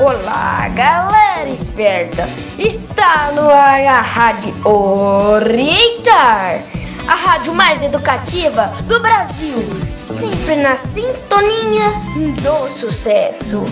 Olá, galera esperta! Está no ar a Rádio Orientar, a rádio mais educativa do Brasil, sempre na sintonia do sucesso.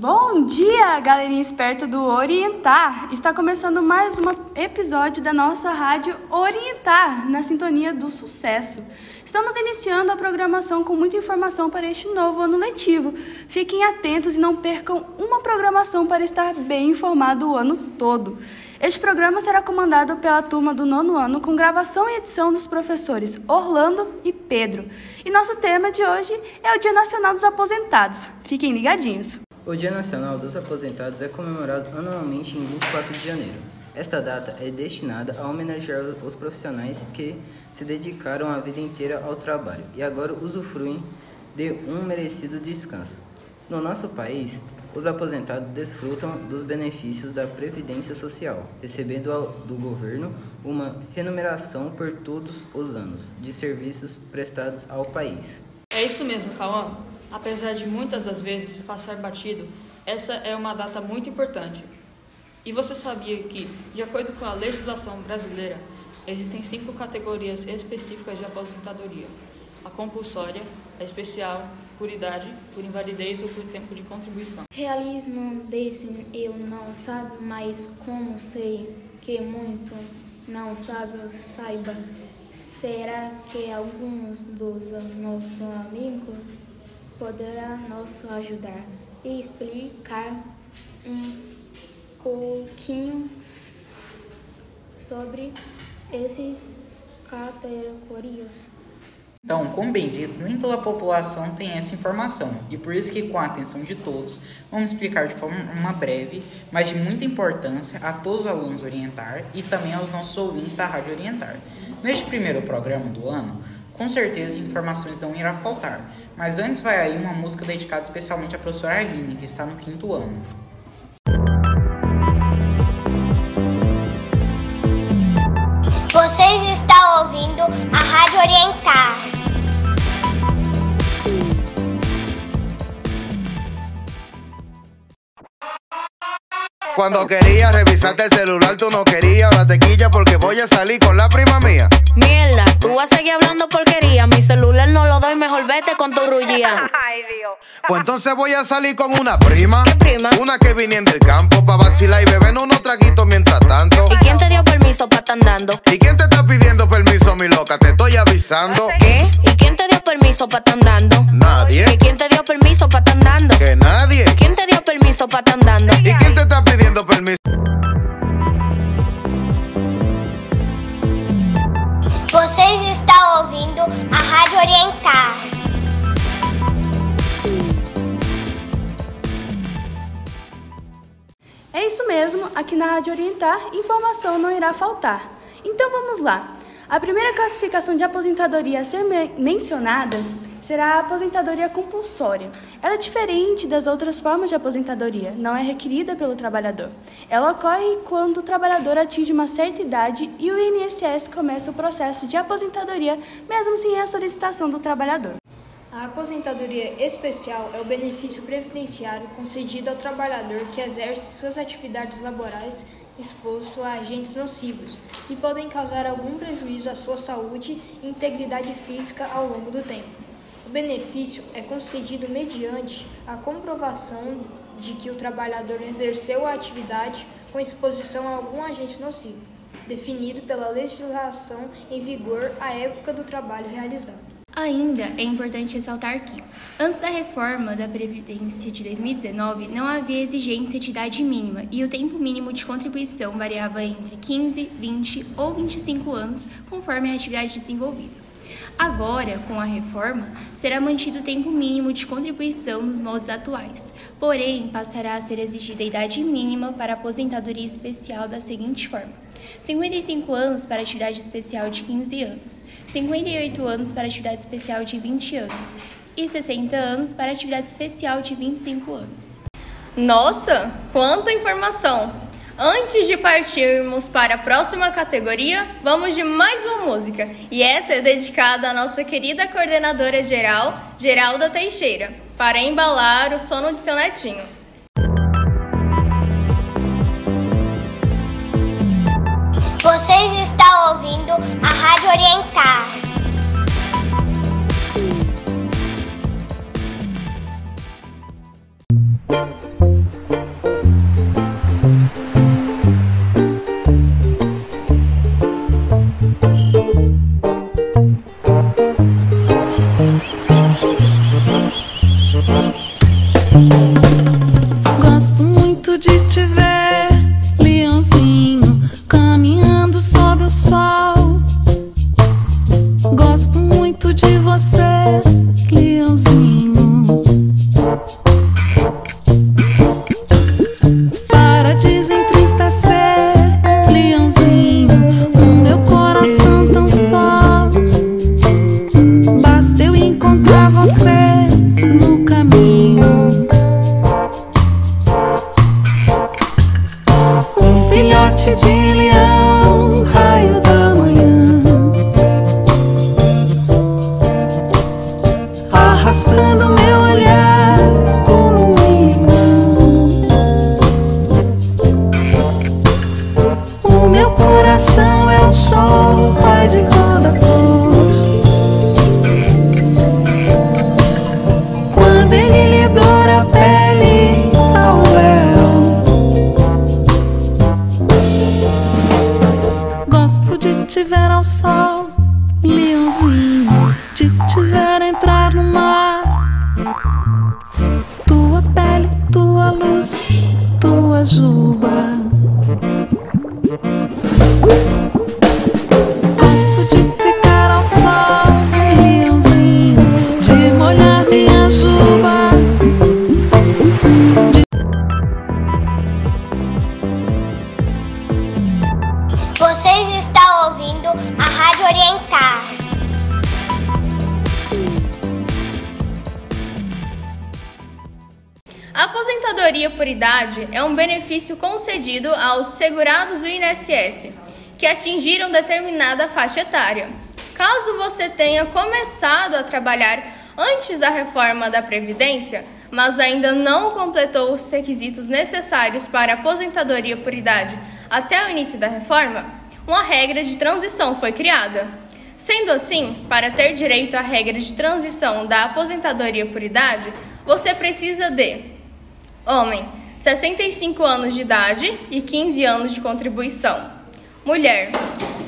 Bom dia, galerinha esperta do Orientar! Está começando mais um episódio da nossa rádio Orientar, na sintonia do sucesso. Estamos iniciando a programação com muita informação para este novo ano letivo. Fiquem atentos e não percam uma programação para estar bem informado o ano todo. Este programa será comandado pela turma do nono ano, com gravação e edição dos professores Orlando e Pedro. E nosso tema de hoje é o Dia Nacional dos Aposentados. Fiquem ligadinhos! O Dia Nacional dos Aposentados é comemorado anualmente em 24 de janeiro. Esta data é destinada a homenagear os profissionais que se dedicaram a vida inteira ao trabalho e agora usufruem de um merecido descanso. No nosso país, os aposentados desfrutam dos benefícios da Previdência Social, recebendo do governo uma remuneração por todos os anos de serviços prestados ao país. É isso mesmo, Cauã. Apesar de muitas das vezes passar batido, essa é uma data muito importante. E você sabia que, de acordo com a legislação brasileira, existem cinco categorias específicas de aposentadoria: a compulsória, a especial, por idade, por invalidez ou por tempo de contribuição. Realismo desse eu não sabe, mas como sei que muito não sabe, saiba. Será que alguns dos nossos amigos poderá nos ajudar e explicar um pouquinho sobre essas categorias. Então, como bem dito, nem toda a população tem essa informação e por isso que, com a atenção de todos, vamos explicar de forma breve, mas de muita importância a todos os alunos Orientar e também aos nossos ouvintes da Rádio Orientar. Neste primeiro programa do ano, com certeza informações não irá faltar, mas antes vai aí uma música dedicada especialmente à professora Arline, que está no quinto ano. Cuando quería revisarte el celular, tú no querías. Ahora te quilla porque voy a salir con la prima mía. Mierda, tú vas a seguir hablando porquería. Mi celular no lo doy, mejor vete con tu rullía. Ay, Dios. Pues entonces voy a salir con una prima. ¿Qué prima? Una que viniendo del campo pa' vacilar y beber unos traguitos mientras tanto. ¿Y quién te dio permiso pa' estar andando? ¿Y quién te está pidiendo permiso, mi loca? Te estoy avisando. ¿Qué? ¿Y quién te dio permiso pa' estar andando? Nadie. ¿Y quién te dio permiso pa' estar andando? Que nadie. ¿Quién Vocês estão ouvindo a Rádio Orientar. É isso mesmo, aqui na Rádio Orientar, informação não irá faltar. Então vamos lá. A primeira classificação de aposentadoria a ser me mencionada será a aposentadoria compulsória. Ela é diferente das outras formas de aposentadoria, não é requerida pelo trabalhador. Ela ocorre quando o trabalhador atinge uma certa idade e o INSS começa o processo de aposentadoria, mesmo sem a solicitação do trabalhador. A aposentadoria especial é o benefício previdenciário concedido ao trabalhador que exerce suas atividades laborais exposto a agentes nocivos, que podem causar algum prejuízo à sua saúde e integridade física ao longo do tempo. O benefício é concedido mediante a comprovação de que o trabalhador exerceu a atividade com exposição a algum agente nocivo, definido pela legislação em vigor à época do trabalho realizado. Ainda é importante ressaltar que, antes da reforma da Previdência de 2019, não havia exigência de idade mínima e o tempo mínimo de contribuição variava entre 15, 20 ou 25 anos, conforme a atividade desenvolvida. Agora, com a reforma, será mantido o tempo mínimo de contribuição nos moldes atuais, porém passará a ser exigida a idade mínima para aposentadoria especial da seguinte forma: 55 anos para atividade especial de 15 anos, 58 anos para atividade especial de 20 anos e 60 anos para atividade especial de 25 anos. Nossa, quanta informação! Antes de partirmos para a próxima categoria, vamos de mais uma música. E essa é dedicada à nossa querida coordenadora geral, Geralda Teixeira, para embalar o sono de seu netinho. Vocês estão ouvindo a Rádio Orientar. A aposentadoria por idade é um benefício concedido aos segurados do INSS que atingiram determinada faixa etária. Caso você tenha começado a trabalhar antes da reforma da Previdência, mas ainda não completou os requisitos necessários para aposentadoria por idade até o início da reforma, uma regra de transição foi criada. Sendo assim, para ter direito à regra de transição da aposentadoria por idade, você precisa de Homem, 65 anos de idade e 15 anos de contribuição. Mulher,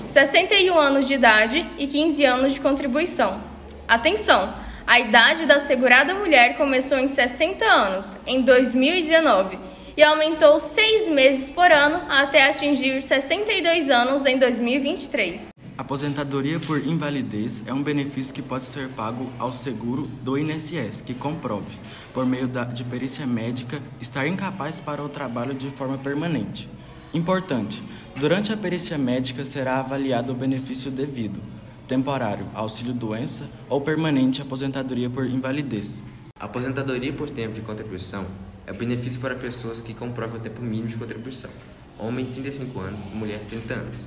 61 anos de idade e 15 anos de contribuição. Atenção! A idade da segurada mulher começou em 60 anos, em 2019, e aumentou seis meses por ano até atingir 62 anos em 2023. Aposentadoria por invalidez é um benefício que pode ser pago ao seguro do INSS que comprove, por meio da, de perícia médica, estar incapaz para o trabalho de forma permanente. Importante: durante a perícia médica será avaliado o benefício devido, temporário, auxílio-doença ou permanente aposentadoria por invalidez. Aposentadoria por tempo de contribuição é o benefício para pessoas que comprovam o tempo mínimo de contribuição. Homem, 35 anos, mulher, 30 anos.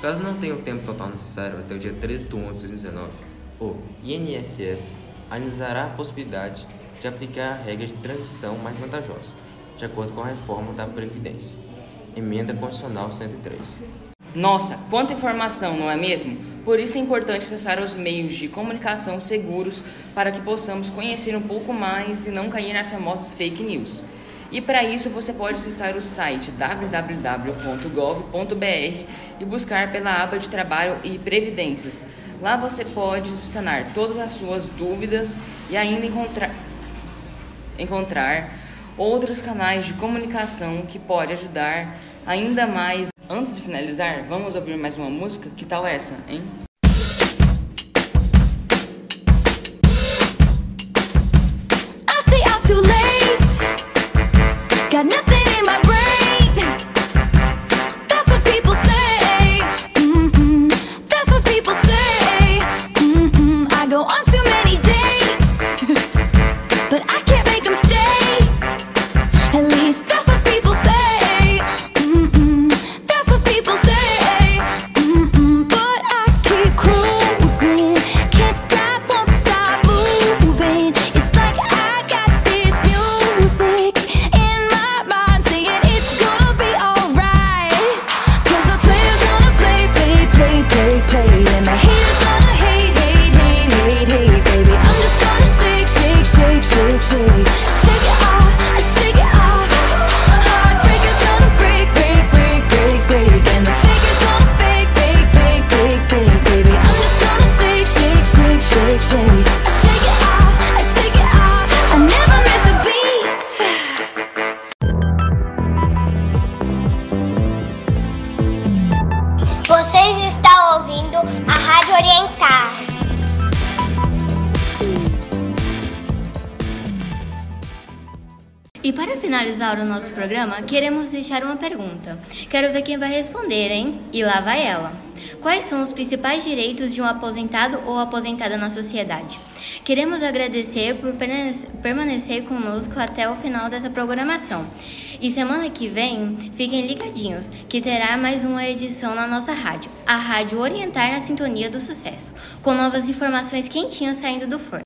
Caso não tenha o tempo total necessário até o dia 13 de 11 de 2019, o INSS analisará a possibilidade de aplicar a regra de transição mais vantajosa, de acordo com a reforma da Previdência. Emenda Constitucional 103. Nossa, quanta informação, não é mesmo? Por isso é importante acessar os meios de comunicação seguros para que possamos conhecer um pouco mais e não cair nas famosas fake news. E para isso você pode acessar o site www.gov.br e buscar pela aba de trabalho e previdências. Lá você pode sanar todas as suas dúvidas e ainda encontrar, encontrar outros canais de comunicação que pode ajudar ainda mais. Antes de finalizar, vamos ouvir mais uma música? Que tal essa, hein? Finalizar o nosso programa, queremos deixar uma pergunta. Quero ver quem vai responder, hein? E lá vai ela. Quais são os principais direitos de um aposentado ou aposentada na sociedade? Queremos agradecer por permanece- permanecer conosco até o final dessa programação. E semana que vem, fiquem ligadinhos, que terá mais uma edição na nossa rádio, a Rádio Orientar na Sintonia do Sucesso, com novas informações quentinhas saindo do forno.